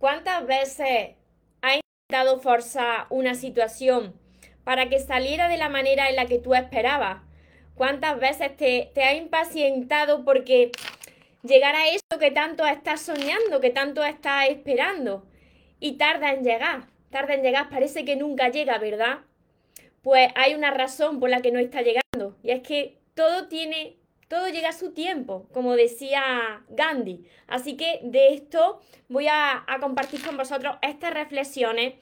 ¿Cuántas veces has intentado forzar una situación para que saliera de la manera en la que tú esperabas? ¿Cuántas veces te, te impacientado porque llegara a eso que tanto estás soñando, que tanto estás esperando? Y tarda en llegar, tarda en llegar, parece que nunca llega, ¿verdad? Pues hay una razón por la que no está llegando, y es que todo tiene todo llega a su tiempo, como decía Gandhi. Así que de esto voy a, compartir con vosotros estas reflexiones,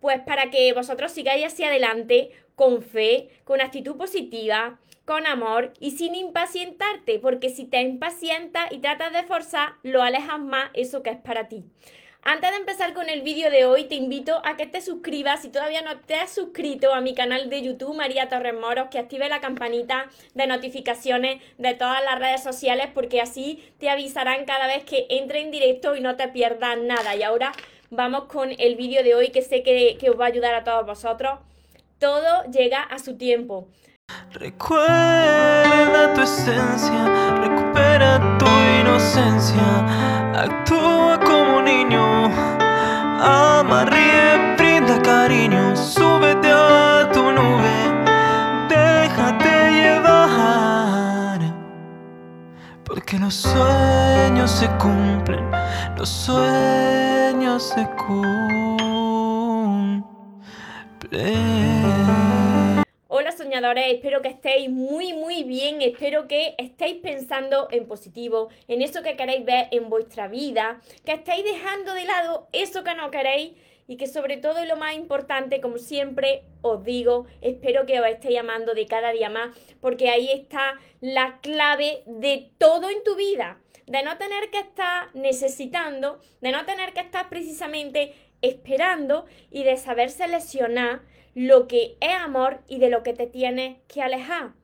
pues para que vosotros sigáis hacia adelante con fe, con actitud positiva, con amor y sin impacientarte, porque si te impacientas y tratas de forzar, lo alejas más eso que es para ti. Antes de empezar con el vídeo de hoy, te invito a que te suscribas si todavía no te has suscrito a mi canal de YouTube María Torres Moros, que active la campanita de notificaciones de todas las redes sociales porque así te avisarán cada vez que entre en directo y no te pierdas nada. Y ahora vamos con el vídeo de hoy que sé que, que os va a ayudar a todos vosotros. Todo llega a su tiempo. Recuerda tu esencia, recupera tu inocencia, actúa niño, ama, ríe, brinda cariño, súbete a tu nube, déjate llevar, porque los sueños se cumplen, los sueños se cumplen soñadores, espero que estéis muy muy bien, espero que estéis pensando en positivo, en eso que queréis ver en vuestra vida, que estéis dejando de lado eso que no queréis y que sobre todo y lo más importante, como siempre os digo, espero que os estéis amando de cada día más, porque ahí está la clave de todo en tu vida, de no tener que estar necesitando, de no tener que estar precisamente esperando y de saber seleccionar lo que es amor y de lo que te tienes que alejar.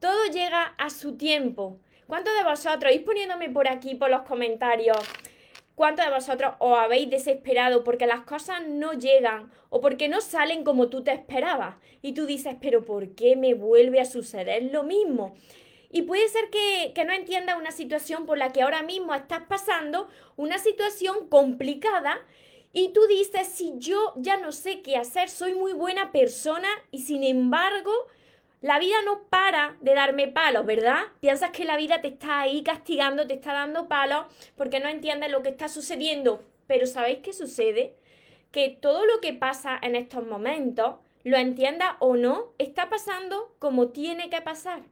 Todo llega a su tiempo. ¿Cuántos de vosotros, ir poniéndome por aquí por los comentarios, cuántos de vosotros os habéis desesperado porque las cosas no llegan o porque no salen como tú te esperabas? Y tú dices, pero ¿por qué me vuelve a suceder lo mismo? Y puede ser que, que no entiendas una situación por la que ahora mismo estás pasando, una situación complicada y tú dices, si yo ya no sé qué hacer, soy muy buena persona y sin embargo la vida no para de darme palos, ¿verdad? Piensas que la vida te está ahí castigando, te está dando palos porque no entiendes lo que está sucediendo. Pero ¿sabéis qué sucede? Que todo lo que pasa en estos momentos, lo entienda o no, está pasando como tiene que pasar.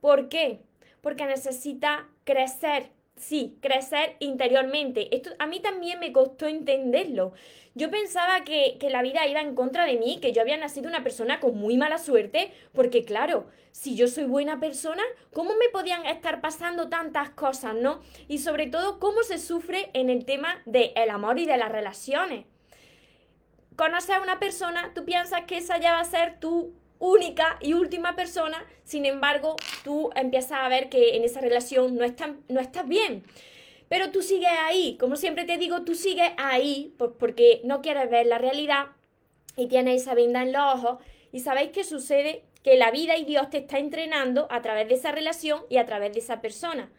¿Por qué? Porque necesita crecer, sí, crecer interiormente. Esto a mí también me costó entenderlo. Yo pensaba que, que, la vida iba en contra de mí, que yo había nacido una persona con muy mala suerte, porque claro, si yo soy buena persona, ¿cómo me podían estar pasando tantas cosas, no? Y sobre todo, ¿cómo se sufre en el tema del amor y de las relaciones? Conoces a una persona, tú piensas que esa ya va a ser tu única y última persona, sin embargo, tú empiezas a ver que en esa relación no, no estás bien. Pero tú sigues ahí, como siempre te digo, tú sigues ahí porque no quieres ver la realidad y tienes esa venda en los ojos. ¿Y sabéis qué sucede? Que la vida y Dios te está entrenando a través de esa relación y a través de esa persona.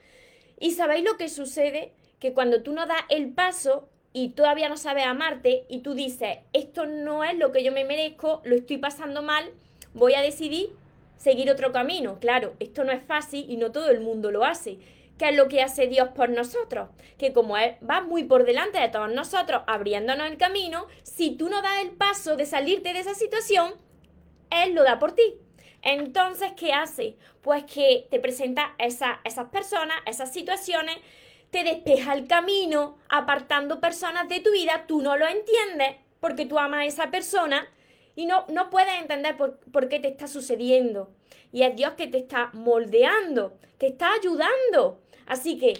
¿Y sabéis lo que sucede? Que cuando tú no das el paso y todavía no sabes amarte y tú dices, esto no es lo que yo me merezco, lo estoy pasando mal, voy a decidir seguir otro camino. Claro, esto no es fácil y no todo el mundo lo hace. ¿Qué es lo que hace Dios por nosotros? Que como Él va muy por delante de todos nosotros, abriéndonos el camino, si tú no das el paso de salirte de esa situación, Él lo da por ti. Entonces, ¿qué hace? Pues que te presenta esa, esas personas, esas situaciones, te despeja el camino, apartando personas de tu vida, tú no lo entiendes porque tú amas a esa persona y no, no puedes entender por, por qué te está sucediendo. Y es Dios que te está moldeando, te está ayudando. Así que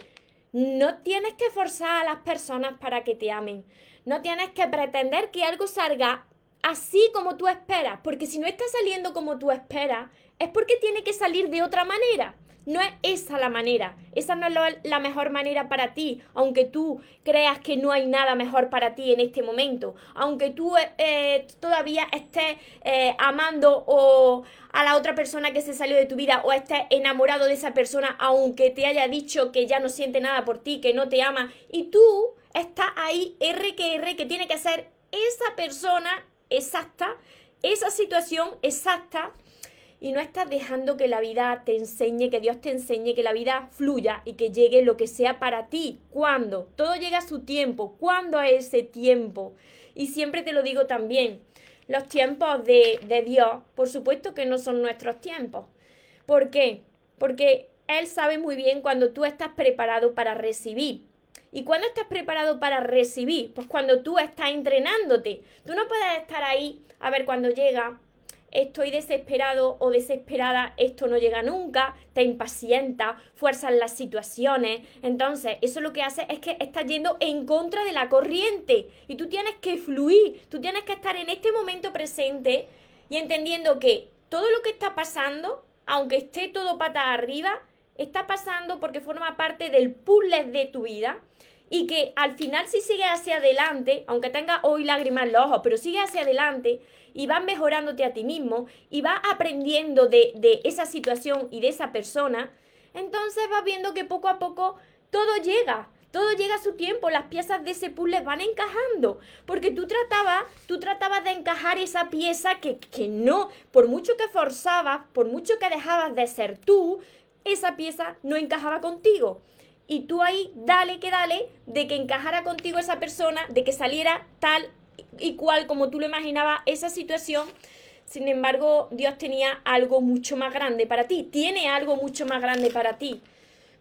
no tienes que forzar a las personas para que te amen. No tienes que pretender que algo salga así como tú esperas, porque si no está saliendo como tú esperas, es porque tiene que salir de otra manera. No es esa la manera, esa no es la mejor manera para ti, aunque tú creas que no hay nada mejor para ti en este momento, aunque tú eh, eh, todavía estés eh, amando o a la otra persona que se salió de tu vida o estés enamorado de esa persona, aunque te haya dicho que ya no siente nada por ti, que no te ama, y tú está ahí R que R, que tiene que ser esa persona exacta, esa situación exacta, y no estás dejando que la vida te enseñe, que Dios te enseñe, que la vida fluya y que llegue lo que sea para ti. ¿Cuándo? Todo llega a su tiempo. ¿Cuándo es ese tiempo? Y siempre te lo digo también, los tiempos de, de Dios, por supuesto que no son nuestros tiempos. ¿Por qué? Porque Él sabe muy bien cuando tú estás preparado para recibir. ¿Y cuándo estás preparado para recibir? Pues cuando tú estás entrenándote. Tú no puedes estar ahí a ver cuando llega, estoy desesperado o desesperada, esto no llega nunca, te impacienta, fuerzas las situaciones. Entonces, eso lo que hace es que estás yendo en contra de la corriente y tú tienes que fluir, tú tienes que estar en este momento presente y entendiendo que todo lo que está pasando, aunque esté todo pata arriba, está pasando porque forma parte del puzzle de tu vida y que al final si sigues hacia adelante, aunque tenga hoy lágrimas en los ojos, pero sigue hacia adelante y vas mejorándote a ti mismo y vas aprendiendo de, de esa situación y de esa persona, entonces vas viendo que poco a poco todo llega, todo llega a su tiempo, las piezas de ese puzzle van encajando, porque tú tratabas, tú tratabas de encajar esa pieza que, que no, por mucho que forzabas, por mucho que dejabas de ser tú, esa pieza no encajaba contigo y tú ahí dale que dale de que encajara contigo esa persona, de que saliera tal y cual como tú lo imaginabas esa situación. Sin embargo, Dios tenía algo mucho más grande para ti, tiene algo mucho más grande para ti.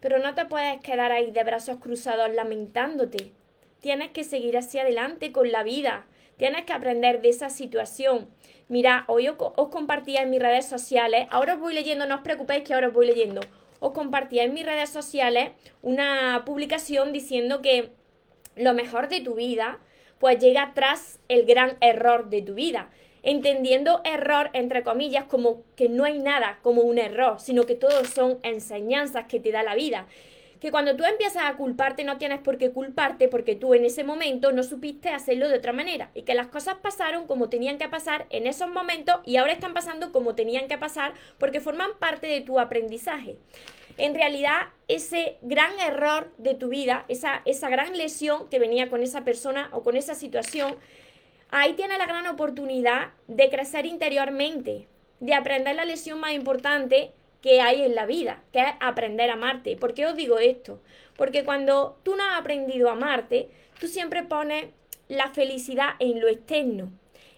Pero no te puedes quedar ahí de brazos cruzados lamentándote. Tienes que seguir hacia adelante con la vida. Tienes que aprender de esa situación. Mira, hoy os, compartía en mis redes sociales, ahora os voy leyendo, no os preocupéis que ahora os voy leyendo os compartía en mis redes sociales una publicación diciendo que lo mejor de tu vida pues llega tras el gran error de tu vida. Entendiendo error, entre comillas, como que no hay nada como un error, sino que todos son enseñanzas que te da la vida que cuando tú empiezas a culparte no tienes por qué culparte porque tú en ese momento no supiste hacerlo de otra manera y que las cosas pasaron como tenían que pasar en esos momentos y ahora están pasando como tenían que pasar porque forman parte de tu aprendizaje. En realidad, ese gran error de tu vida, esa, esa gran lesión que venía con esa persona o con esa situación, ahí tienes la gran oportunidad de crecer interiormente, de aprender la lesión más importante que hay en la vida, que es aprender a amarte. ¿Por qué os digo esto? Porque cuando tú no has aprendido a amarte, tú siempre pones la felicidad en lo externo,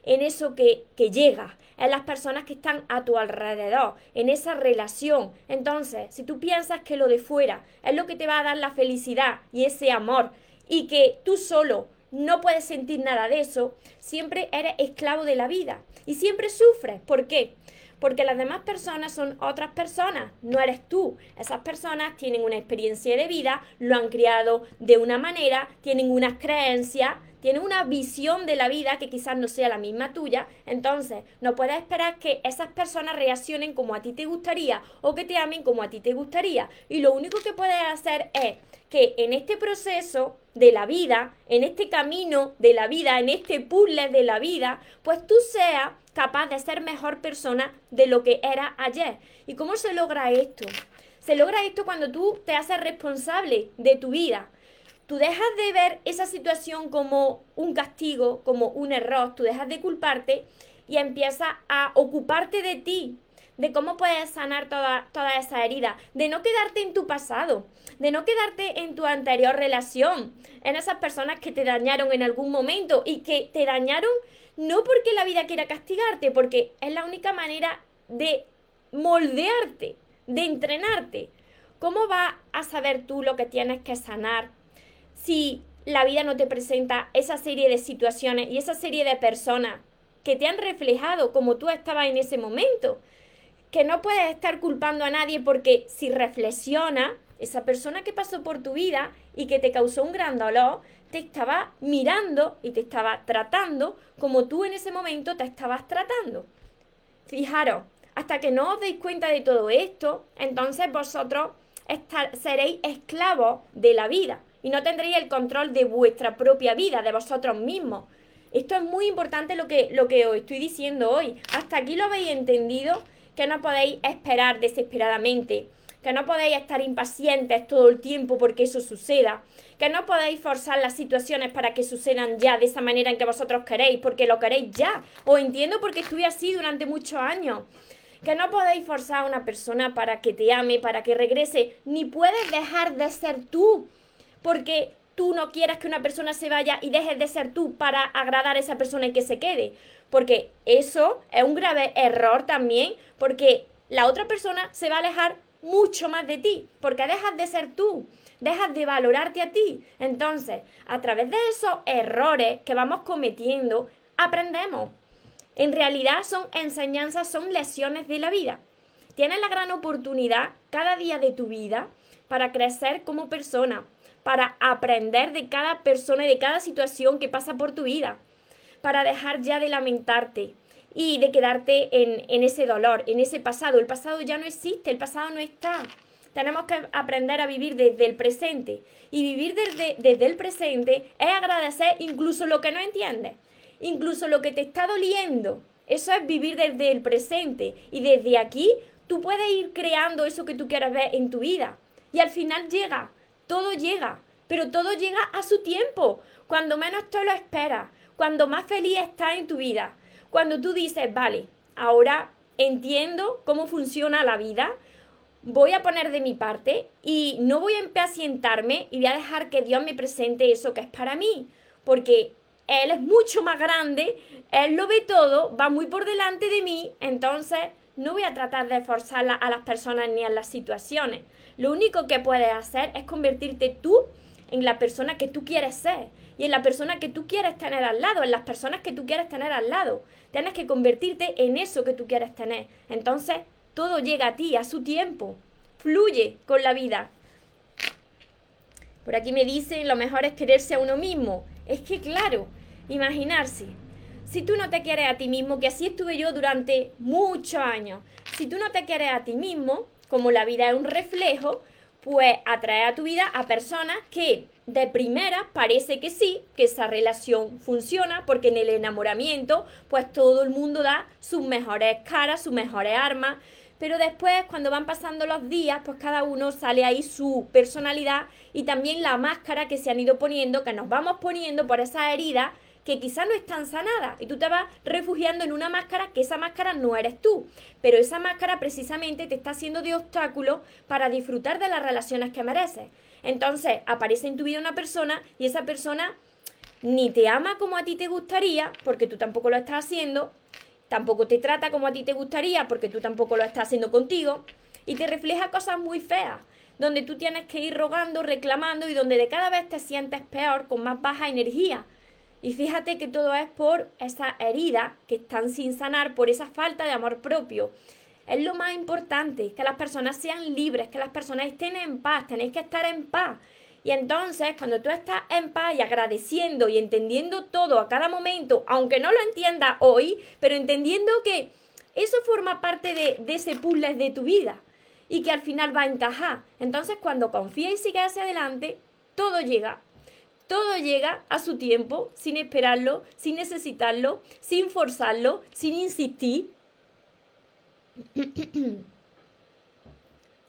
en eso que, que llega, en las personas que están a tu alrededor, en esa relación. Entonces, si tú piensas que lo de fuera es lo que te va a dar la felicidad y ese amor, y que tú solo no puedes sentir nada de eso, siempre eres esclavo de la vida y siempre sufres. ¿Por qué? Porque las demás personas son otras personas, no eres tú. Esas personas tienen una experiencia de vida, lo han criado de una manera, tienen unas creencias, tienen una visión de la vida que quizás no sea la misma tuya, entonces no puedes esperar que esas personas reaccionen como a ti te gustaría o que te amen como a ti te gustaría. Y lo único que puedes hacer es que en este proceso de la vida, en este camino de la vida, en este puzzle de la vida, pues tú seas capaz de ser mejor persona de lo que era ayer. ¿Y cómo se logra esto? Se logra esto cuando tú te haces responsable de tu vida. Tú dejas de ver esa situación como un castigo, como un error, tú dejas de culparte y empiezas a ocuparte de ti, de cómo puedes sanar toda, toda esa herida, de no quedarte en tu pasado, de no quedarte en tu anterior relación, en esas personas que te dañaron en algún momento y que te dañaron no porque la vida quiera castigarte, porque es la única manera de moldearte, de entrenarte. ¿Cómo vas a saber tú lo que tienes que sanar si la vida no te presenta esa serie de situaciones y esa serie de personas que te han reflejado como tú estabas en ese momento? Que no puedes estar culpando a nadie porque si reflexiona, esa persona que pasó por tu vida y que te causó un gran dolor, te estaba mirando y te estaba tratando como tú en ese momento te estabas tratando. Fijaros, hasta que no os deis cuenta de todo esto, entonces vosotros seréis esclavos de la vida y no tendréis el control de vuestra propia vida, de vosotros mismos. Esto es muy importante lo que, lo que os estoy diciendo hoy. Hasta aquí lo habéis entendido, que no podéis esperar desesperadamente que no podéis estar impacientes todo el tiempo porque eso suceda, que no podéis forzar las situaciones para que sucedan ya de esa manera en que vosotros queréis, porque lo queréis ya. Os entiendo porque estuve así durante muchos años. Que no podéis forzar a una persona para que te ame, para que regrese, ni puedes dejar de ser tú, porque tú no quieras que una persona se vaya y dejes de ser tú para agradar a esa persona y que se quede. Porque eso es un grave error también, porque la otra persona se va a alejar mucho más de ti, porque dejas de ser tú, dejas de valorarte a ti. Entonces, a través de esos errores que vamos cometiendo, aprendemos. En realidad son enseñanzas, son lecciones de la vida. Tienes la gran oportunidad cada día de tu vida para crecer como persona, para aprender de cada persona y de cada situación que pasa por tu vida, para dejar ya de lamentarte, y de quedarte en, ese dolor, en ese pasado. El pasado ya no existe, el pasado no está. Tenemos que aprender a vivir desde el presente. Y vivir desde, desde el presente es agradecer incluso lo que no entiendes, incluso lo que te está doliendo. Eso es vivir desde el presente. Y desde aquí tú puedes ir creando eso que tú quieras ver en tu vida. Y al final llega, todo llega, pero todo llega a su tiempo, cuando menos tú lo esperas, cuando más feliz estás en tu vida. Cuando tú dices, vale, ahora entiendo cómo funciona la vida, voy a poner de mi parte y no voy a impacientarme y voy a dejar que Dios me presente eso que es para mí, porque Él es mucho más grande, Él lo ve todo, va muy por delante de mí, entonces no voy a tratar de forzar a las personas ni a las situaciones. Lo único que puedes hacer es convertirte tú en la persona que tú quieres ser y en la persona que tú quieres tener al lado, en las personas que tú quieres tener al lado. Tienes que convertirte en eso que tú quieres tener. Entonces, todo llega a ti a su tiempo. Fluye con la vida. Por aquí me dicen, lo mejor es quererse a uno mismo. Es que, claro, imaginarse. Si tú no te quieres a ti mismo, que así estuve yo durante muchos años, si tú no te quieres a ti mismo, como la vida es un reflejo, pues atrae a tu vida a personas que de primera parece que sí, que esa relación funciona, porque en el enamoramiento, pues todo el mundo da sus mejores caras, sus mejores armas, pero después cuando van pasando los días, pues cada uno sale ahí su personalidad y también la máscara que se han ido poniendo, que nos vamos poniendo por esa herida que quizá no están sanadas y tú te vas refugiando en una máscara que esa máscara no eres tú, pero esa máscara precisamente te está haciendo de obstáculo para disfrutar de las relaciones que mereces. Entonces aparece en tu vida una persona y esa persona ni te ama como a ti te gustaría, porque tú tampoco lo estás haciendo, tampoco te trata como a ti te gustaría, porque tú tampoco lo estás haciendo contigo, y te refleja cosas muy feas, donde tú tienes que ir rogando, reclamando y donde de cada vez te sientes peor, con más baja energía. Y fíjate que todo es por esa herida que están sin sanar, por esa falta de amor propio. Es lo más importante, que las personas sean libres, que las personas estén en paz, tenéis que estar en paz. Y entonces, cuando tú estás en paz y agradeciendo y entendiendo todo a cada momento, aunque no lo entiendas hoy, pero entendiendo que eso forma parte de, de ese puzzle de tu vida y que al final va a encajar. Entonces, cuando confías y sigues hacia adelante, todo llega todo llega a su tiempo, sin esperarlo, sin necesitarlo, sin forzarlo, sin insistir.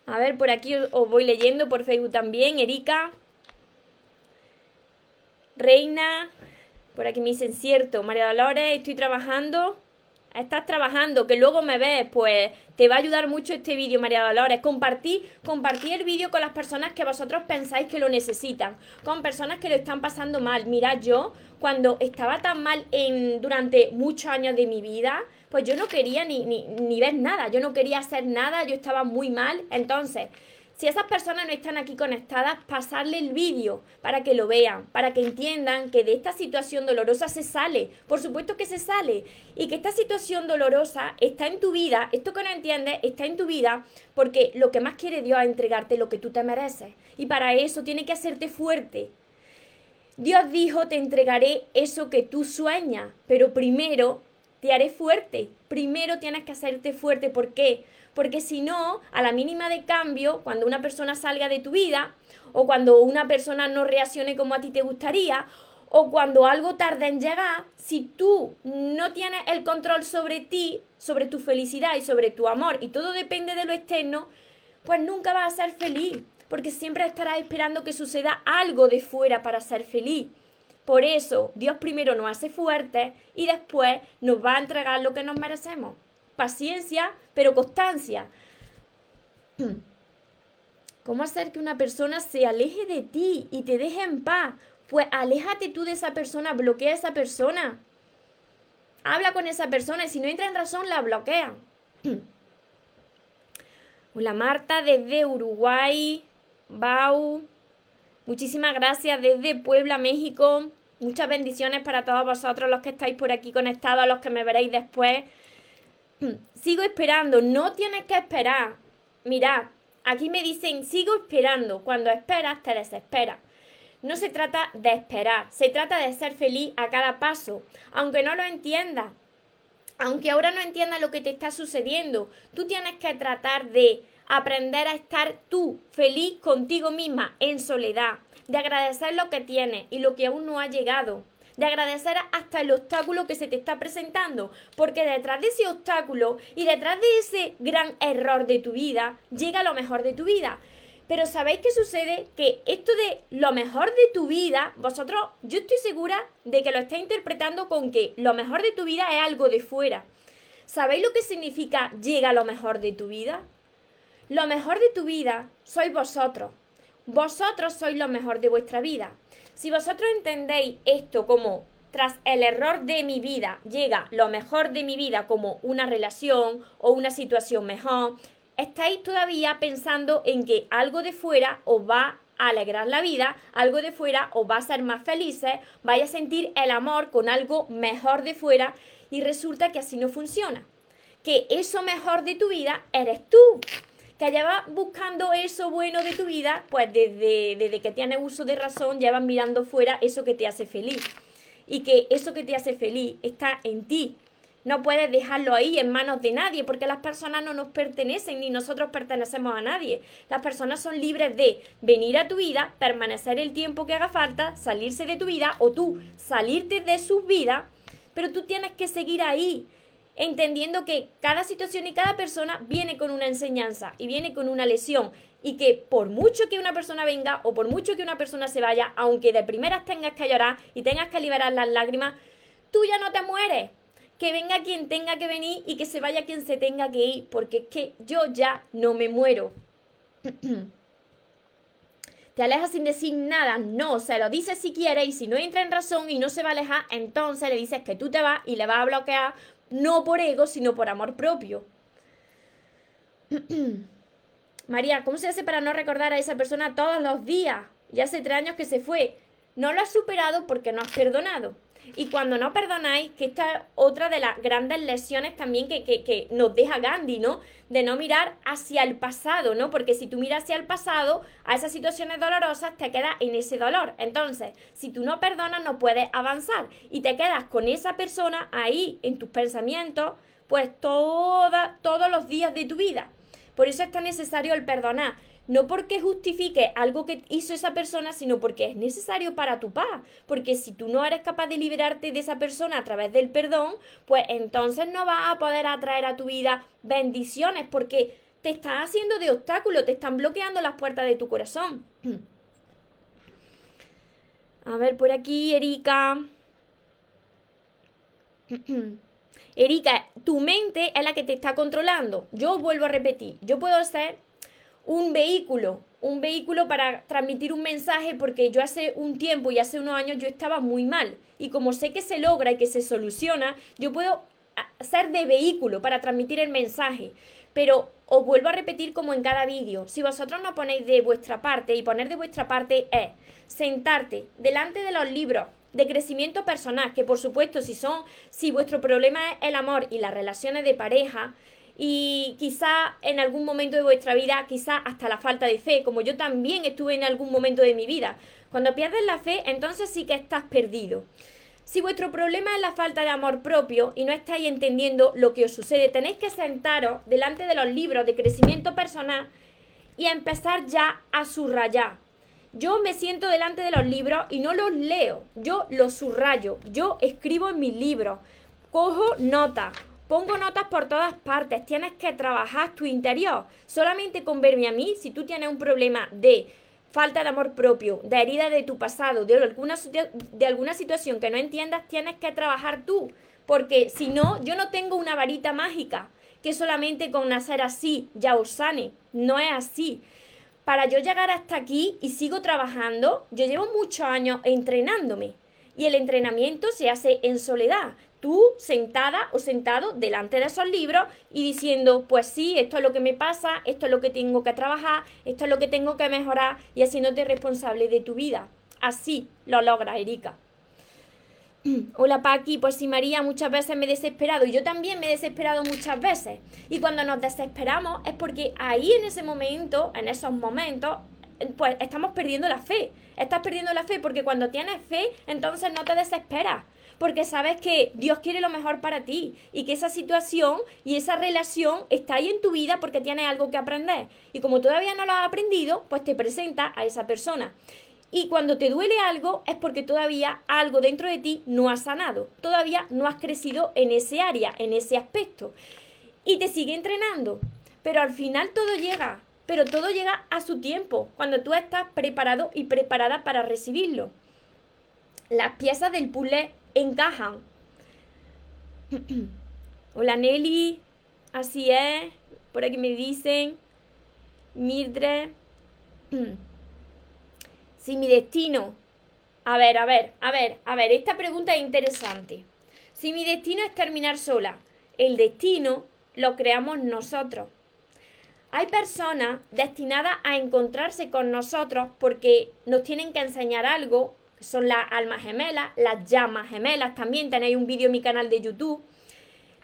A ver, por aquí os voy leyendo, por Facebook también. Erika, Reina, por aquí me dicen cierto. María Dolores, estoy trabajando estás trabajando, que luego me ves, pues te va a ayudar mucho este vídeo, María Dolores. Compartí, el vídeo con las personas que vosotros pensáis que lo necesitan, con personas que lo están pasando mal. Mira, yo cuando estaba tan mal en, durante muchos años de mi vida, pues yo no quería ni, ni, ni ver nada, yo no quería hacer nada, yo estaba muy mal. Entonces, si esas personas no están aquí conectadas, pasarle el vídeo para que lo vean, para que entiendan que de esta situación dolorosa se sale. Por supuesto que se sale. Y que esta situación dolorosa está en tu vida, esto que no entiendes, está en tu vida porque lo que más quiere Dios es entregarte lo que tú te mereces. Y para eso tiene que hacerte fuerte. Dios dijo, te entregaré eso que tú sueñas, pero primero te haré fuerte. Primero tienes que hacerte fuerte. ¿Por qué? Porque si no, a la mínima de cambio, cuando una persona salga de tu vida, o cuando una persona no reaccione como a ti te gustaría, o cuando algo tarde en llegar, si tú no tienes el control sobre ti, sobre tu felicidad y sobre tu amor, y todo depende de lo externo, pues nunca vas a ser feliz, porque siempre estarás esperando que suceda algo de fuera para ser feliz. Por eso Dios primero nos hace fuertes y después nos va a entregar lo que nos merecemos. Paciencia, pero constancia. ¿Cómo hacer que una persona se aleje de ti y te deje en paz? Pues aléjate tú de esa persona, bloquea a esa persona. Habla con esa persona y si no entra en razón, la bloquea. Hola Marta desde Uruguay, Bau. Muchísimas gracias desde Puebla, México. Muchas bendiciones para todos vosotros, los que estáis por aquí conectados, los que me veréis después. Sigo esperando, no tienes que esperar. Mirad, aquí me dicen, sigo esperando. Cuando esperas, te desesperas. No se trata de esperar, se trata de ser feliz a cada paso, aunque no lo entiendas, aunque ahora no entiendas lo que te está sucediendo, tú tienes que tratar de aprender a estar tú feliz contigo misma en soledad, de agradecer lo que tienes y lo que aún no ha llegado, de agradecer hasta el obstáculo que se te está presentando, porque detrás de ese obstáculo y detrás de ese gran error de tu vida llega lo mejor de tu vida. Pero ¿sabéis qué sucede? Que esto de lo mejor de tu vida, vosotros, yo estoy segura de que lo estáis interpretando con que lo mejor de tu vida es algo de fuera. ¿Sabéis lo que significa llega lo mejor de tu vida? Lo mejor de tu vida sois vosotros. Vosotros sois lo mejor de vuestra vida. Si vosotros entendéis esto como tras el error de mi vida llega lo mejor de mi vida como una relación o una situación mejor, estáis todavía pensando en que algo de fuera os va a alegrar la vida, algo de fuera os va a hacer más felices, vais a sentir el amor con algo mejor de fuera y resulta que así no funciona. Que eso mejor de tu vida eres tú. Que llevas buscando eso bueno de tu vida, pues desde, desde que tienes uso de razón, llevas mirando fuera eso que te hace feliz. Y que eso que te hace feliz está en ti, no puedes dejarlo ahí en manos de nadie, porque las personas no nos pertenecen ni nosotros pertenecemos a nadie. Las personas son libres de venir a tu vida, permanecer el tiempo que haga falta, salirse de tu vida o tú salirte de sus vidas, pero tú tienes que seguir ahí, entendiendo que cada situación y cada persona viene con una enseñanza y viene con una lesión y que por mucho que una persona venga o por mucho que una persona se vaya, aunque de primeras tengas que llorar y tengas que liberar las lágrimas, tú ya no te mueres, que venga quien tenga que venir y que se vaya quien se tenga que ir, porque es que yo ya no me muero. Te alejas sin decir nada, no, se lo dices si quiere y si no entra en razón y no se va a alejar, entonces le dices que tú te vas y le vas a bloquear, no por ego, sino por amor propio. María, ¿cómo se hace para no recordar a esa persona todos los días? Ya hace tres años que se fue. No lo has superado porque no has perdonado. Y cuando no perdonáis, que esta es otra de las grandes lesiones también que, que, nos deja Gandhi, ¿no? De no mirar hacia el pasado, ¿no? Porque si tú miras hacia el pasado, a esas situaciones dolorosas, te quedas en ese dolor. Entonces, si tú no perdonas, no puedes avanzar. Y te quedas con esa persona ahí, en tus pensamientos, pues toda, todos los días de tu vida. Por eso es tan necesario el perdonar no porque justifique algo que hizo esa persona, sino porque es necesario para tu paz. Porque si tú no eres capaz de liberarte de esa persona a través del perdón, pues entonces no vas a poder atraer a tu vida bendiciones porque te están haciendo de obstáculo, te están bloqueando las puertas de tu corazón. A ver, por aquí, Erika. Erika, tu mente es la que te está controlando. Yo vuelvo a repetir, yo puedo ser un vehículo, un vehículo para transmitir un mensaje porque yo hace un tiempo y hace unos años yo estaba muy mal y como sé que se logra y que se soluciona, yo puedo ser de vehículo para transmitir el mensaje. Pero os vuelvo a repetir como en cada vídeo, si vosotros no ponéis de vuestra parte y poner de vuestra parte es sentarte delante de los libros de crecimiento personal, que por supuesto si son, si vuestro problema es el amor y las relaciones de pareja, y quizá en algún momento de vuestra vida, quizá hasta la falta de fe, como yo también estuve en algún momento de mi vida. Cuando pierdes la fe, entonces sí que estás perdido. Si vuestro problema es la falta de amor propio y no estáis entendiendo lo que os sucede, tenéis que sentaros delante de los libros de crecimiento personal y empezar ya a subrayar. Yo me siento delante de los libros y no los leo, yo los subrayo, yo escribo en mis libros, cojo nota Pongo notas por todas partes. Tienes que trabajar tu interior. Solamente con verme a mí, si tú tienes un problema de falta de amor propio, de herida de tu pasado, de alguna, de alguna situación que no entiendas, tienes que trabajar tú. Porque si no, yo no tengo una varita mágica que solamente con nacer así ya os sane. No es así. Para yo llegar hasta aquí y sigo trabajando, yo llevo muchos años entrenándome. Y el entrenamiento se hace en soledad. Tú sentada o sentado delante de esos libros y diciendo, pues sí, esto es lo que me pasa, esto es lo que tengo que trabajar, esto es lo que tengo que mejorar y haciéndote responsable de tu vida. Así lo logras, Erika. Hola Paqui, pues sí María, muchas veces me he desesperado y yo también me he desesperado muchas veces. Y cuando nos desesperamos es porque ahí en ese momento, en esos momentos, pues estamos perdiendo la fe. Estás perdiendo la fe porque cuando tienes fe, entonces no te desesperas. Porque sabes que Dios quiere lo mejor para ti y que esa situación y esa relación está ahí en tu vida porque tienes algo que aprender. Y como todavía no lo has aprendido, pues te presenta a esa persona. Y cuando te duele algo es porque todavía algo dentro de ti no ha sanado, todavía no has crecido en ese área, en ese aspecto. Y te sigue entrenando. Pero al final todo llega, pero todo llega a su tiempo, cuando tú estás preparado y preparada para recibirlo. Las piezas del puzzle encajan. Hola Nelly, así es, por aquí me dicen, Mildred. Si mi destino... A ver, a ver, a ver, a ver, esta pregunta es interesante. Si mi destino es terminar sola, el destino lo creamos nosotros. Hay personas destinadas a encontrarse con nosotros porque nos tienen que enseñar algo, son las almas gemelas, las llamas gemelas, también tenéis un vídeo en mi canal de YouTube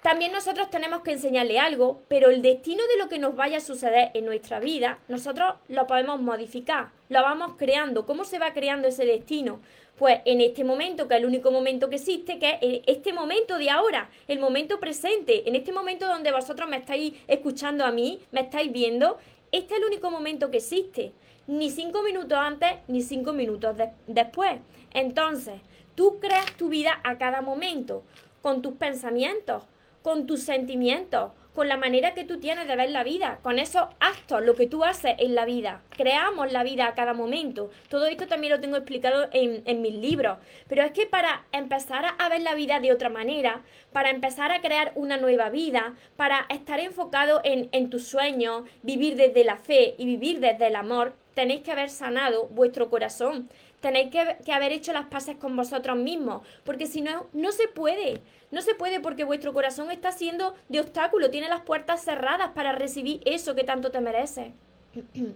también nosotros tenemos que enseñarle algo, pero el destino de lo que nos vaya a suceder en nuestra vida, nosotros lo podemos modificar, lo vamos creando. ¿Cómo se va creando ese destino? Pues en este momento, que es el único momento que existe, que es este momento de ahora, el momento presente, en este momento donde vosotros me estáis escuchando a mí, me estáis viendo, este es el único momento que existe. Ni cinco minutos antes, ni cinco minutos después. Entonces, tú creas tu vida a cada momento, con tus pensamientos, con tus sentimientos, con la manera que tú tienes de ver la vida, con esos actos, lo que tú haces en la vida. Creamos la vida a cada momento. Todo esto también lo tengo explicado en, mis libros. Pero es que para empezar a ver la vida de otra manera, para empezar a crear una nueva vida, para estar enfocado en, en tus sueños, vivir desde la fe y vivir desde el amor, tenéis que haber sanado vuestro corazón. Tenéis que, haber hecho las paces con vosotros mismos, porque si no, no se puede. No se puede porque vuestro corazón está siendo de obstáculo, tiene las puertas cerradas para recibir eso que tanto te merece.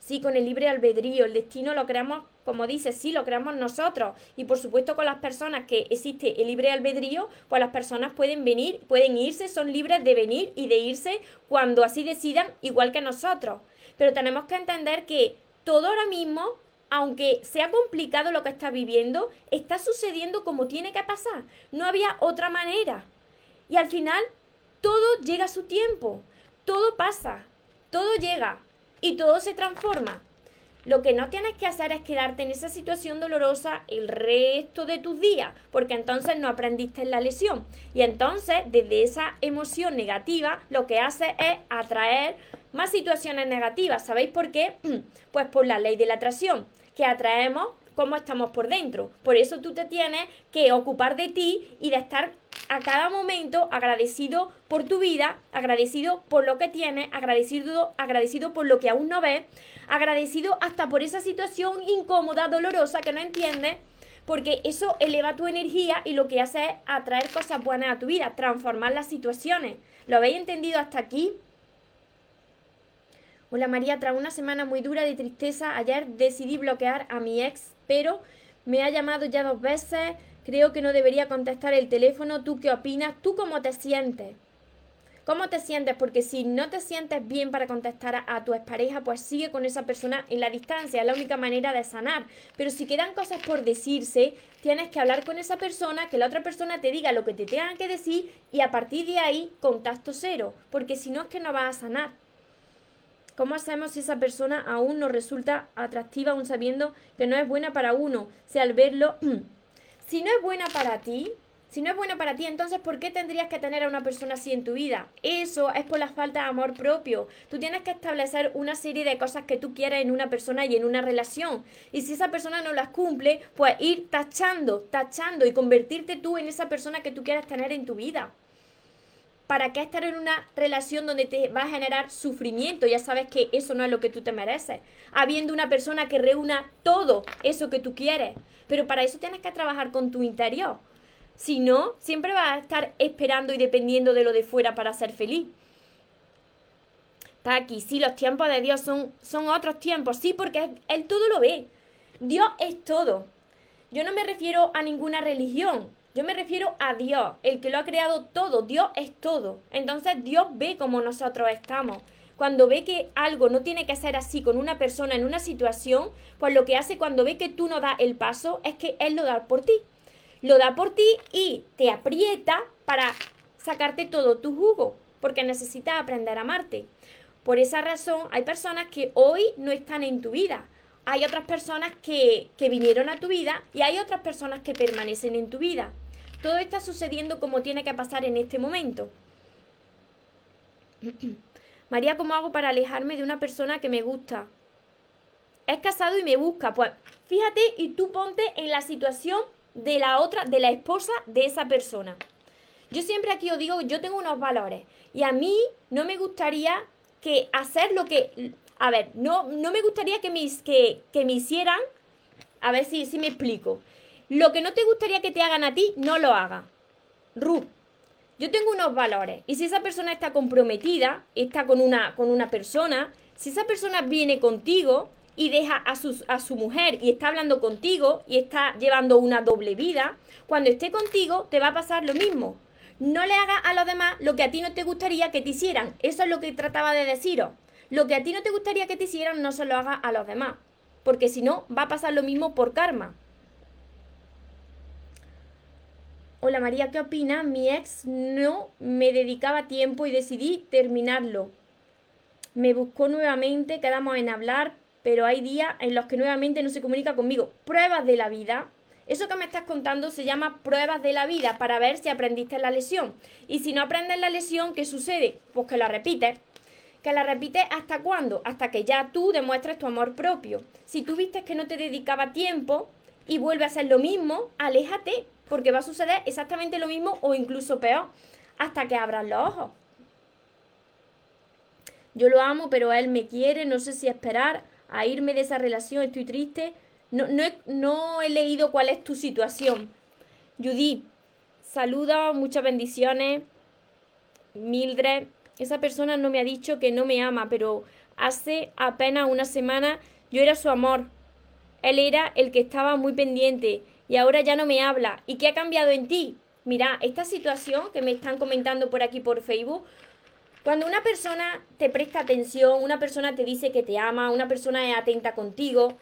Sí, con el libre albedrío, el destino lo creamos, como dice, sí, lo creamos nosotros. Y por supuesto con las personas que existe el libre albedrío, pues las personas pueden venir, pueden irse, son libres de venir y de irse cuando así decidan, igual que nosotros. Pero tenemos que entender que todo ahora mismo aunque sea complicado lo que está viviendo, está sucediendo como tiene que pasar. No había otra manera. Y al final, todo llega a su tiempo. Todo pasa. Todo llega. Y todo se transforma. Lo que no tienes que hacer es quedarte en esa situación dolorosa el resto de tus días, porque entonces no aprendiste la lesión. Y entonces, desde esa emoción negativa, lo que hace es atraer más situaciones negativas. ¿Sabéis por qué? Pues por la ley de la atracción que atraemos cómo estamos por dentro. Por eso tú te tienes que ocupar de ti y de estar a cada momento agradecido por tu vida, agradecido por lo que tienes, agradecido, agradecido por lo que aún no ves, agradecido hasta por esa situación incómoda, dolorosa que no entiendes, porque eso eleva tu energía y lo que hace es atraer cosas buenas a tu vida, transformar las situaciones. ¿Lo habéis entendido hasta aquí? Hola María, tras una semana muy dura de tristeza, ayer decidí bloquear a mi ex, pero me ha llamado ya dos veces, creo que no debería contestar el teléfono, ¿tú qué opinas? ¿Tú cómo te sientes? ¿Cómo te sientes? Porque si no te sientes bien para contestar a, tu expareja, pues sigue con esa persona en la distancia, es la única manera de sanar. Pero si quedan cosas por decirse, tienes que hablar con esa persona, que la otra persona te diga lo que te tengan que decir y a partir de ahí contacto cero, porque si no es que no vas a sanar. ¿Cómo hacemos si esa persona aún nos resulta atractiva, aún sabiendo que no es buena para uno? Si al verlo, si no es buena para ti, Si no es bueno para ti, entonces ¿por qué tendrías que tener a una persona así en tu vida? Eso es por la falta de amor propio. Tú tienes que establecer una serie de cosas que tú quieres en una persona y en una relación. Y si esa persona no las cumple, pues ir tachando, tachando y convertirte tú en esa persona que tú quieres tener en tu vida. ¿Para qué estar en una relación donde te va a generar sufrimiento? Ya sabes que eso no es lo que tú te mereces. Habiendo una persona que reúna todo eso que tú quieres. Pero para eso tienes que trabajar con tu interior. Si no, siempre vas a estar esperando y dependiendo de lo de fuera para ser feliz. Está aquí, sí, los tiempos de Dios son, son otros tiempos, sí, porque Él todo lo ve. Dios es todo. Yo no me refiero a ninguna religión, yo me refiero a Dios, el que lo ha creado todo. Dios es todo. Entonces Dios ve como nosotros estamos. Cuando ve que algo no tiene que ser así con una persona en una situación, pues lo que hace cuando ve que tú no das el paso es que Él lo da por ti lo da por ti y te aprieta para sacarte todo tu jugo, porque necesitas aprender a amarte. Por esa razón, hay personas que hoy no están en tu vida. Hay otras personas que, que vinieron a tu vida y hay otras personas que permanecen en tu vida. Todo está sucediendo como tiene que pasar en este momento. María, ¿cómo hago para alejarme de una persona que me gusta? Es casado y me busca. Pues fíjate y tú ponte en la situación de la otra, de la esposa de esa persona. Yo siempre aquí os digo, yo tengo unos valores y a mí no me gustaría que hacer lo que, a ver, no, no me gustaría que, mis, que, que me hicieran, a ver si, si me explico. Lo que no te gustaría que te hagan a ti, no lo haga. Ruth, yo tengo unos valores y si esa persona está comprometida, está con una, con una persona, si esa persona viene contigo, y deja a, a su mujer y está hablando contigo y está llevando una doble vida, cuando esté contigo te va a pasar lo mismo. No le hagas a los demás lo que a ti no te gustaría que te hicieran. Eso es lo que trataba de deciros. Lo que a ti no te gustaría que te hicieran, no se lo hagas a los demás. Porque si no, va a pasar lo mismo por karma. Hola María, ¿qué opinas? Mi ex no me dedicaba tiempo y decidí terminarlo. Me buscó nuevamente, quedamos en hablar, pero hay días en los que nuevamente no se comunica conmigo. Pruebas de la vida. Eso que me estás contando se llama pruebas de la vida para ver si aprendiste la lesión. Y si no aprendes la lesión, ¿qué sucede? Pues que la repites. Que la repites hasta cuándo? Hasta que ya tú demuestres tu amor propio. Si tú viste que no te dedicaba tiempo y vuelve a hacer lo mismo, aléjate, porque va a suceder exactamente lo mismo o incluso peor, hasta que abras los ojos. Yo lo amo, pero él me quiere, no sé si esperar a irme de esa relación, estoy triste. No, no, he, no he leído cuál es tu situación. Judy, saluda, muchas bendiciones. Mildred, esa persona no me ha dicho que no me ama, pero hace apenas una semana yo era su amor. Él era el que estaba muy pendiente y ahora ya no me habla. ¿Y qué ha cambiado en ti? Mira, esta situación que me están comentando por aquí por Facebook cuando una persona te presta atención, una persona te dice que te ama, una persona es atenta contigo,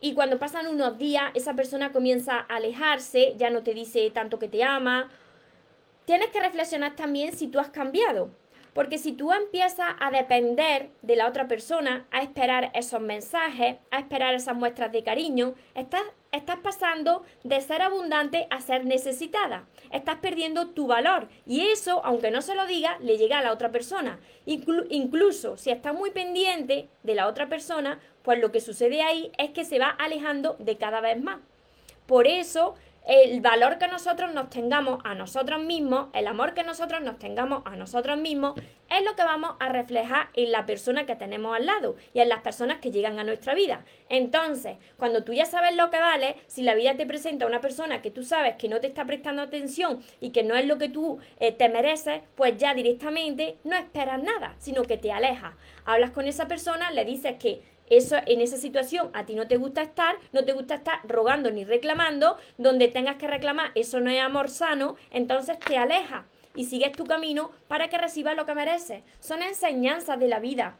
y cuando pasan unos días, esa persona comienza a alejarse, ya no te dice tanto que te ama, tienes que reflexionar también si tú has cambiado. Porque si tú empiezas a depender de la otra persona, a esperar esos mensajes, a esperar esas muestras de cariño, estás, estás pasando de ser abundante a ser necesitada. Estás perdiendo tu valor. Y eso, aunque no se lo diga, le llega a la otra persona. incluso si estás muy pendiente de la otra persona, pues lo que sucede ahí es que se va alejando de cada vez más. Por eso el valor que nosotros nos tengamos a nosotros mismos, el amor que nosotros nos tengamos a nosotros mismos, es lo que vamos a reflejar en la persona que tenemos al lado y en las personas que llegan a nuestra vida. Entonces, cuando tú ya sabes lo que vale, si la vida te presenta a una persona que tú sabes que no te está prestando atención y que no es lo que tú eh, te mereces, pues ya directamente no esperas nada, sino que te alejas. Hablas con esa persona, le dices que eso en esa situación a ti no te gusta estar, no te gusta estar rogando ni reclamando, donde tengas que reclamar, eso no es amor sano, entonces te alejas y sigues tu camino para que recibas lo que mereces. Son enseñanzas de la vida.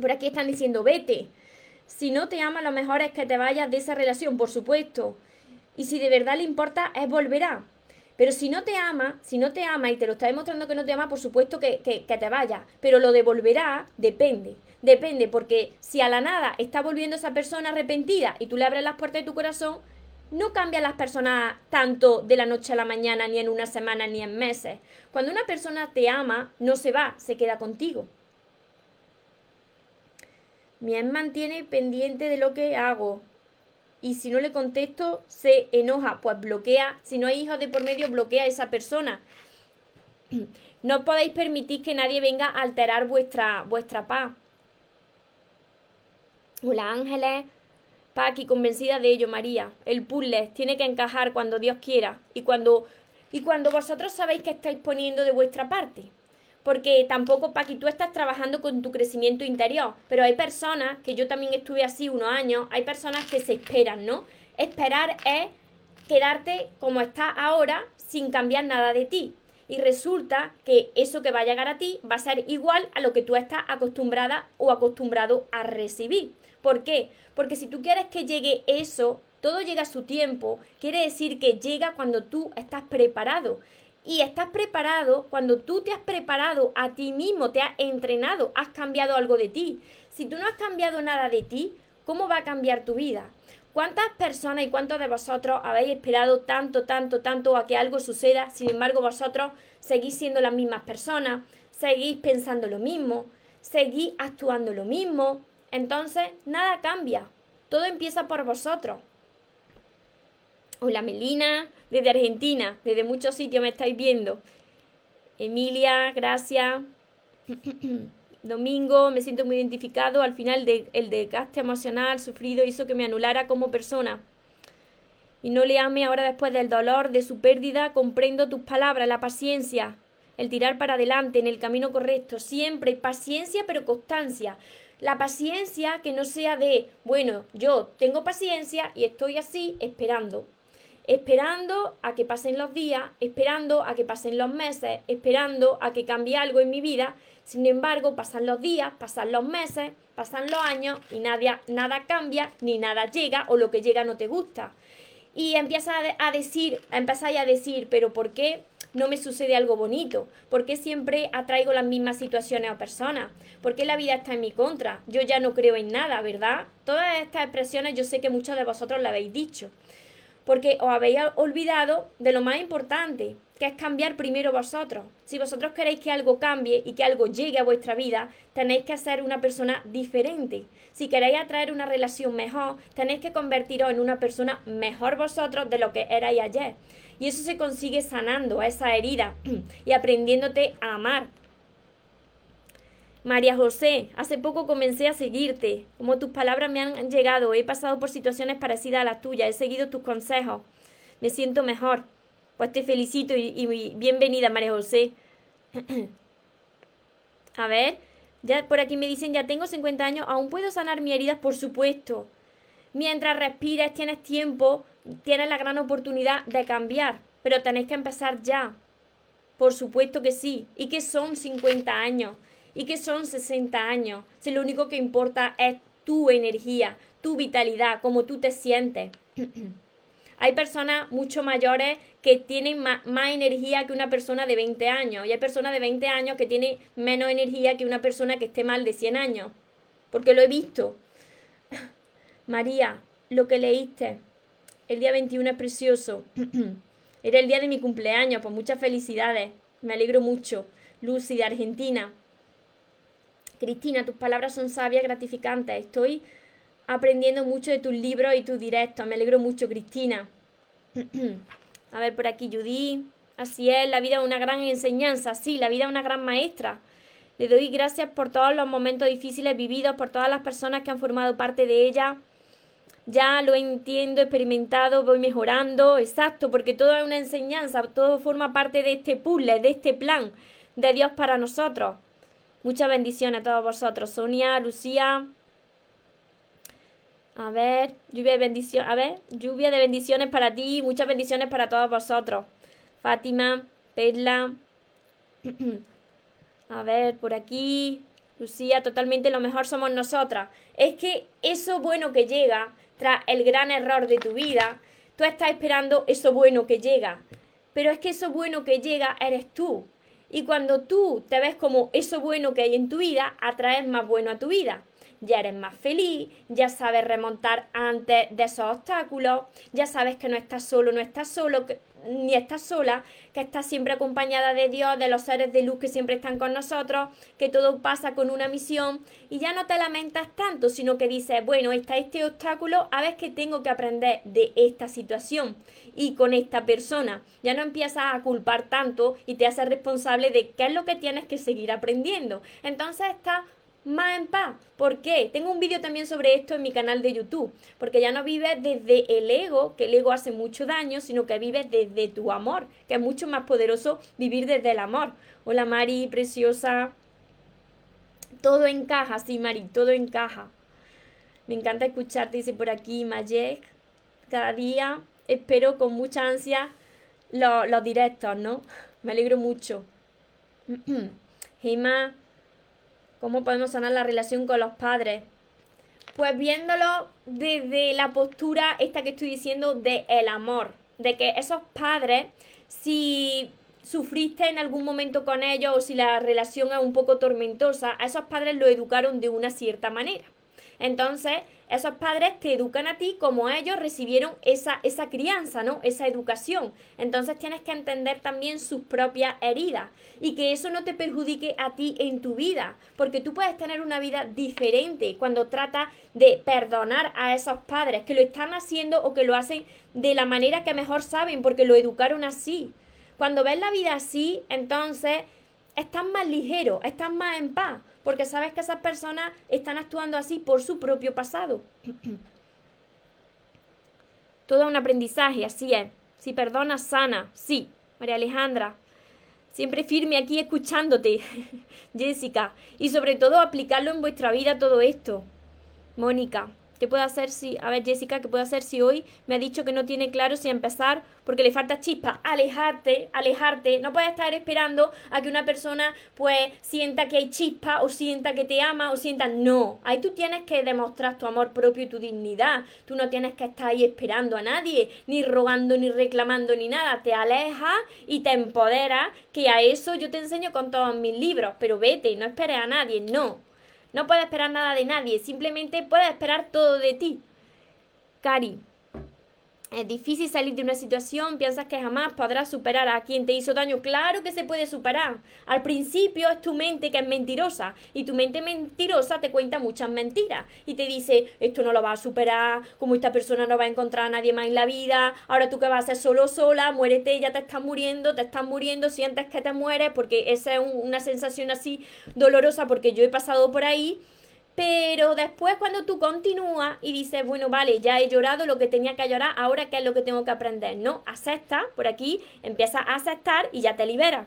Por aquí están diciendo, vete. Si no te ama, lo mejor es que te vayas de esa relación, por supuesto. Y si de verdad le importa, es volverá. Pero si no te ama, si no te ama y te lo está demostrando que no te ama, por supuesto que, que, que te vaya. Pero lo devolverá, depende. Depende, porque si a la nada está volviendo esa persona arrepentida y tú le abres las puertas de tu corazón, no cambian las personas tanto de la noche a la mañana, ni en una semana, ni en meses. Cuando una persona te ama, no se va, se queda contigo. Mi ex mantiene pendiente de lo que hago. Y si no le contesto, se enoja. Pues bloquea. Si no hay hijos de por medio, bloquea a esa persona. No podéis permitir que nadie venga a alterar vuestra, vuestra paz. Hola Ángeles. Paqui, convencida de ello, María. El puzzle tiene que encajar cuando Dios quiera y cuando, y cuando vosotros sabéis que estáis poniendo de vuestra parte. Porque tampoco, Paqui, tú estás trabajando con tu crecimiento interior, pero hay personas, que yo también estuve así unos años, hay personas que se esperan, ¿no? Esperar es quedarte como estás ahora sin cambiar nada de ti. Y resulta que eso que va a llegar a ti va a ser igual a lo que tú estás acostumbrada o acostumbrado a recibir. ¿Por qué? Porque si tú quieres que llegue eso, todo llega a su tiempo, quiere decir que llega cuando tú estás preparado. Y estás preparado cuando tú te has preparado a ti mismo, te has entrenado, has cambiado algo de ti. Si tú no has cambiado nada de ti, ¿cómo va a cambiar tu vida? ¿Cuántas personas y cuántos de vosotros habéis esperado tanto, tanto, tanto a que algo suceda? Sin embargo, vosotros seguís siendo las mismas personas, seguís pensando lo mismo, seguís actuando lo mismo, entonces, nada cambia. Todo empieza por vosotros. Hola Melina, desde Argentina, desde muchos sitios me estáis viendo. Emilia, gracias. Domingo, me siento muy identificado. Al final, el desgaste emocional sufrido hizo que me anulara como persona. Y no le ame ahora después del dolor de su pérdida. Comprendo tus palabras, la paciencia, el tirar para adelante en el camino correcto. Siempre paciencia, pero constancia. La paciencia que no sea de, bueno, yo tengo paciencia y estoy así esperando. Esperando a que pasen los días, esperando a que pasen los meses, esperando a que cambie algo en mi vida. Sin embargo, pasan los días, pasan los meses, pasan los años y nada, nada cambia ni nada llega o lo que llega no te gusta. Y empiezas a decir, empezáis a decir, pero ¿por qué no me sucede algo bonito? ¿Por qué siempre atraigo las mismas situaciones o personas? ¿Por qué la vida está en mi contra? Yo ya no creo en nada, ¿verdad? Todas estas expresiones yo sé que muchos de vosotros las habéis dicho. Porque os habéis olvidado de lo más importante, que es cambiar primero vosotros. Si vosotros queréis que algo cambie y que algo llegue a vuestra vida, tenéis que ser una persona diferente. Si queréis atraer una relación mejor, tenéis que convertiros en una persona mejor vosotros de lo que erais ayer. Y eso se consigue sanando a esa herida y aprendiéndote a amar. María José, hace poco comencé a seguirte. Como tus palabras me han llegado, he pasado por situaciones parecidas a las tuyas, he seguido tus consejos. Me siento mejor. Pues te felicito y, bienvenida, María José. a ver, ya por aquí me dicen, ya tengo 50 años, aún puedo sanar mis heridas, por supuesto. Mientras respires, tienes tiempo tienes la gran oportunidad de cambiar, pero tenéis que empezar ya. Por supuesto que sí. ¿Y que son 50 años? ¿Y que son 60 años? Si lo único que importa es tu energía, tu vitalidad, cómo tú te sientes. hay personas mucho mayores que tienen más, más, energía que una persona de 20 años. Y hay personas de 20 años que tienen menos energía que una persona que esté mal de 100 años. Porque lo he visto. María, lo que leíste, el día 21 es precioso. Era el día de mi cumpleaños, pues muchas felicidades. Me alegro mucho. Lucy de Argentina. Cristina, tus palabras son sabias, gratificantes. Estoy aprendiendo mucho de tus libros y tus directos. Me alegro mucho, Cristina. A ver, por aquí, Judy. Así es, la vida es una gran enseñanza. Sí, la vida es una gran maestra. Le doy gracias por todos los momentos difíciles vividos, por todas las personas que han formado parte de ella ya lo entiendo, experimentado, voy mejorando, exacto, porque todo es una enseñanza, todo forma parte de este puzzle, de este plan de Dios para nosotros. Muchas bendiciones a todos vosotros. Sonia, Lucía. A ver, lluvia de bendiciones. A ver, lluvia de bendiciones para ti. Muchas bendiciones para todos vosotros. Fátima, Perla. A ver, por aquí. Lucía, totalmente lo mejor somos nosotras. Es que eso bueno que llega tras el gran error de tu vida, tú estás esperando eso bueno que llega. Pero es que eso bueno que llega eres tú. Y cuando tú te ves como eso bueno que hay en tu vida, atraes más bueno a tu vida. ya eres más feliz, ya sabes remontar antes de esos obstáculos, ya sabes que no estás solo, no estás solo, ni estás sola, que estás siempre acompañada de Dios, de los seres de luz que siempre están con nosotros, que todo pasa con una misión y ya no te lamentas tanto, sino que dices, bueno, está este obstáculo, a ver qué tengo que aprender de esta situación y con esta persona. Ya no empiezas a culpar tanto y te haces responsable de qué es lo que tienes que seguir aprendiendo. Entonces estás más en paz. ¿Por qué? Tengo un vídeo también sobre esto en mi canal de YouTube, porque ya no vives desde el ego, que el ego hace mucho daño, sino que vives desde tu amor, que es mucho más poderoso vivir desde el amor. Hola Mari, preciosa. Todo encaja, sí Mari, todo encaja. Me encanta escucharte, dice por aquí Mayek. Cada día espero con mucha ansia los, directos, ¿no? Me alegro mucho. Gema, ¿Cómo podemos sanar la relación con los padres? Pues viéndolo desde la postura esta que estoy diciendo de el amor, de que esos padres, si sufriste en algún momento con ellos o si la relación es un poco tormentosa, a esos padres lo educaron de una cierta manera. Entonces, esos padres te educan a ti como ellos recibieron esa, esa crianza, ¿no? Esa educación. Entonces tienes que entender también sus propias heridas y que eso no te perjudique a ti en tu vida, porque tú puedes tener una vida diferente cuando tratas de perdonar a esos padres que lo están haciendo o que lo hacen de la manera que mejor saben porque lo educaron así. Cuando ves la vida así, entonces estás más ligero, estás más en paz, porque sabes que esas personas están actuando así por su propio pasado. Todo un aprendizaje, así es. Si perdonas, sana, sí. María Alejandra, siempre firme aquí escuchándote, Jessica, y sobre todo aplicarlo en vuestra vida todo esto. Mónica, ¿Qué puedo hacer si, a ver Jessica, qué puedo hacer si hoy me ha dicho que no tiene claro si empezar porque le falta chispa? Alejarte, alejarte. No puedes estar esperando a que una persona pues sienta que hay chispa o sienta que te ama o sienta no. Ahí tú tienes que demostrar tu amor propio y tu dignidad. Tú no tienes que estar ahí esperando a nadie, ni rogando, ni reclamando, ni nada. Te alejas y te empoderas, que a eso yo te enseño con todos mis libros. Pero vete, no esperes a nadie, no. No puedes esperar nada de nadie, simplemente puedes esperar todo de ti. Cari, es difícil salir de una situación, piensas que jamás podrás superar a quien te hizo daño. Claro que se puede superar. Al principio es tu mente que es mentirosa y tu mente mentirosa te cuenta muchas mentiras y te dice, esto no lo vas a superar, como esta persona no va a encontrar a nadie más en la vida, ahora tú que vas a ser solo sola, muérete, ya te estás muriendo, te estás muriendo, sientes que te mueres porque esa es una sensación así dolorosa porque yo he pasado por ahí pero después cuando tú continúas y dices, bueno, vale, ya he llorado lo que tenía que llorar, ahora qué es lo que tengo que aprender, ¿no? Acepta, por aquí, empieza a aceptar y ya te libera.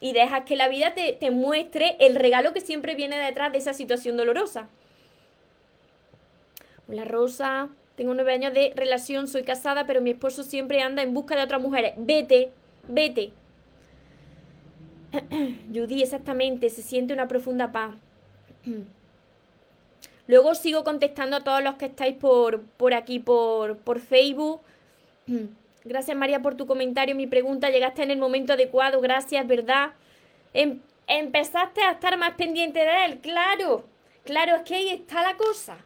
Y dejas que la vida te, te muestre el regalo que siempre viene detrás de esa situación dolorosa. Hola Rosa, tengo nueve años de relación, soy casada, pero mi esposo siempre anda en busca de otras mujeres. Vete, vete. Judy, exactamente, se siente una profunda paz. Luego sigo contestando a todos los que estáis por, por aquí, por, por Facebook. Gracias María por tu comentario, mi pregunta. Llegaste en el momento adecuado, gracias, ¿verdad? Em, empezaste a estar más pendiente de él, claro. Claro, es que ahí está la cosa.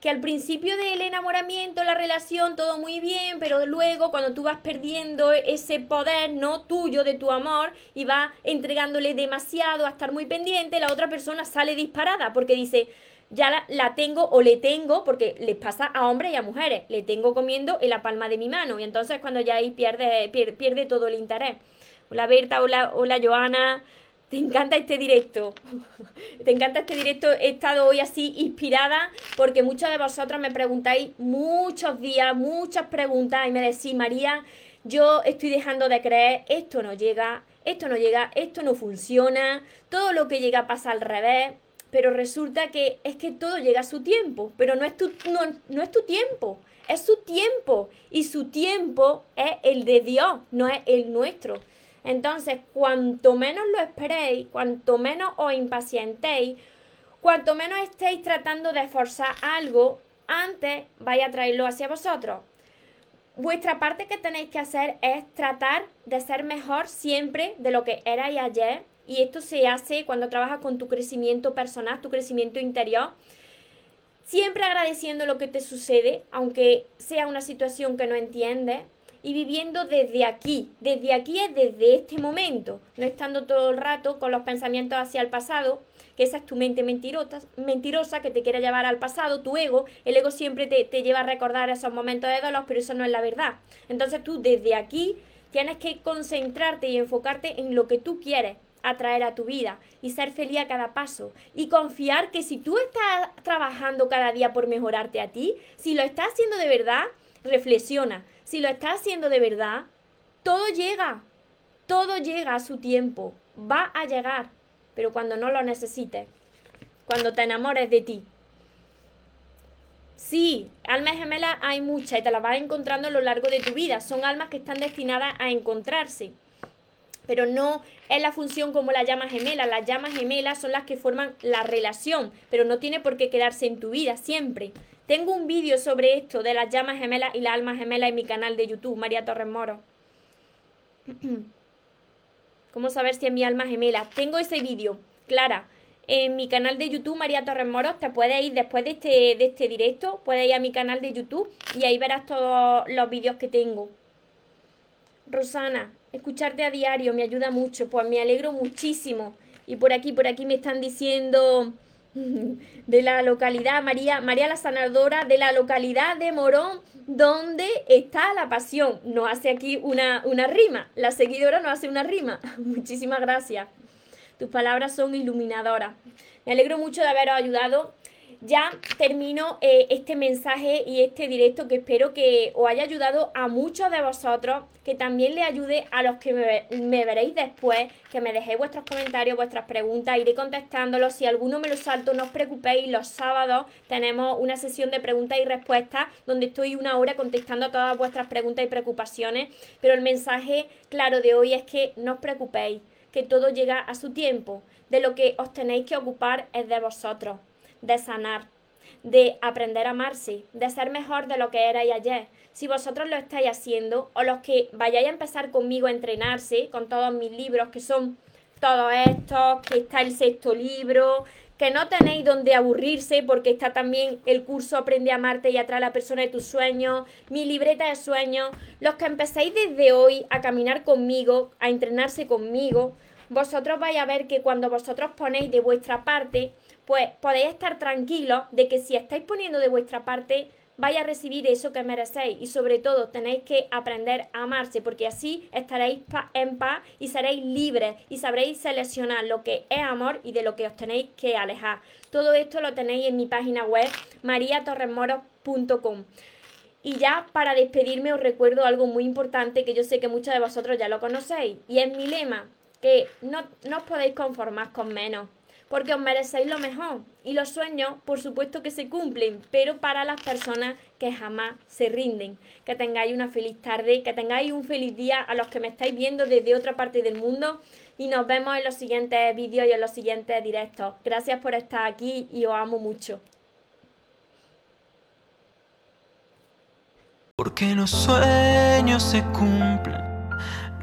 Que al principio del enamoramiento, la relación, todo muy bien, pero luego cuando tú vas perdiendo ese poder, ¿no? Tuyo, de tu amor, y vas entregándole demasiado a estar muy pendiente, la otra persona sale disparada porque dice, ya la, tengo o le tengo, porque les pasa a hombres y a mujeres, le tengo comiendo en la palma de mi mano. Y entonces cuando ya ahí pierde, pierde, todo el interés. Hola Berta, hola, hola Joana. Te encanta este directo. Te encanta este directo. He estado hoy así inspirada porque muchos de vosotros me preguntáis muchos días, muchas preguntas y me decís, María, yo estoy dejando de creer, esto no llega, esto no llega, esto no funciona, todo lo que llega pasa al revés pero resulta que es que todo llega a su tiempo, pero no es tu, no, no es tu tiempo, es su tiempo y su tiempo es el de Dios, no es el nuestro. Entonces, cuanto menos lo esperéis, cuanto menos os impacientéis, cuanto menos estéis tratando de forzar algo, antes vaya a traerlo hacia vosotros. Vuestra parte que tenéis que hacer es tratar de ser mejor siempre de lo que erais ayer. Y esto se hace cuando trabajas con tu crecimiento personal, tu crecimiento interior, siempre agradeciendo lo que te sucede, aunque sea una situación que no entiendes, y viviendo desde aquí. Desde aquí es desde este momento, no estando todo el rato con los pensamientos hacia el pasado, que esa es tu mente mentirosa, mentirosa que te quiere llevar al pasado, tu ego. El ego siempre te, te lleva a recordar esos momentos de dolor, pero eso no es la verdad. Entonces tú desde aquí tienes que concentrarte y enfocarte en lo que tú quieres atraer a tu vida y ser feliz a cada paso y confiar que si tú estás trabajando cada día por mejorarte a ti, si lo estás haciendo de verdad, reflexiona. Si lo estás haciendo de verdad, todo llega, todo llega a su tiempo, va a llegar, pero cuando no lo necesites, cuando te enamores de ti. Sí, almas gemelas hay muchas y te las vas encontrando a lo largo de tu vida. Son almas que están destinadas a encontrarse. Pero no es la función como la llama gemela. Las llamas gemelas son las que forman la relación, pero no tiene por qué quedarse en tu vida siempre. Tengo un vídeo sobre esto de las llamas gemelas y las almas gemelas en mi canal de YouTube, María Torres Moro. ¿Cómo saber si es mi alma gemela? Tengo ese vídeo, Clara en mi canal de YouTube, María Torres Moros. Te puedes ir después de este, de este directo, puedes ir a mi canal de YouTube y ahí verás todos los vídeos que tengo. Rosana, escucharte a diario me ayuda mucho, pues me alegro muchísimo. Y por aquí, por aquí me están diciendo de la localidad, María, María la Sanadora, de la localidad de Morón, donde está la pasión. Nos hace aquí una, una rima, la seguidora nos hace una rima. Muchísimas gracias. Tus palabras son iluminadoras. Me alegro mucho de haberos ayudado. Ya termino eh, este mensaje y este directo que espero que os haya ayudado a muchos de vosotros, que también le ayude a los que me, veréis después, que me dejéis vuestros comentarios, vuestras preguntas, iré contestándolos. Si alguno me lo salto, no os preocupéis, los sábados tenemos una sesión de preguntas y respuestas donde estoy una hora contestando a todas vuestras preguntas y preocupaciones. Pero el mensaje claro de hoy es que no os preocupéis que todo llega a su tiempo. De lo que os tenéis que ocupar es de vosotros, de sanar, de aprender a amarse, de ser mejor de lo que erais ayer. Si vosotros lo estáis haciendo, o los que vayáis a empezar conmigo a entrenarse con todos mis libros, que son todos estos, que está el sexto libro, que no tenéis donde aburrirse porque está también el curso Aprende a amarte y atrae a la persona de tus sueños, mi libreta de sueños, los que empecéis desde hoy a caminar conmigo, a entrenarse conmigo, vosotros vais a ver que cuando vosotros ponéis de vuestra parte, pues podéis estar tranquilos de que si estáis poniendo de vuestra parte, vais a recibir eso que merecéis y sobre todo tenéis que aprender a amarse porque así estaréis en paz y seréis libres y sabréis seleccionar lo que es amor y de lo que os tenéis que alejar. Todo esto lo tenéis en mi página web mariatorremoros.com. Y ya para despedirme os recuerdo algo muy importante que yo sé que muchos de vosotros ya lo conocéis y es mi lema, que no, os podéis conformar con menos, porque os merecéis lo mejor. Y los sueños, por supuesto que se cumplen, pero para las personas que jamás se rinden. Que tengáis una feliz tarde, que tengáis un feliz día a los que me estáis viendo desde otra parte del mundo. Y nos vemos en los siguientes vídeos y en los siguientes directos. Gracias por estar aquí y os amo mucho. Porque los sueños se cumplen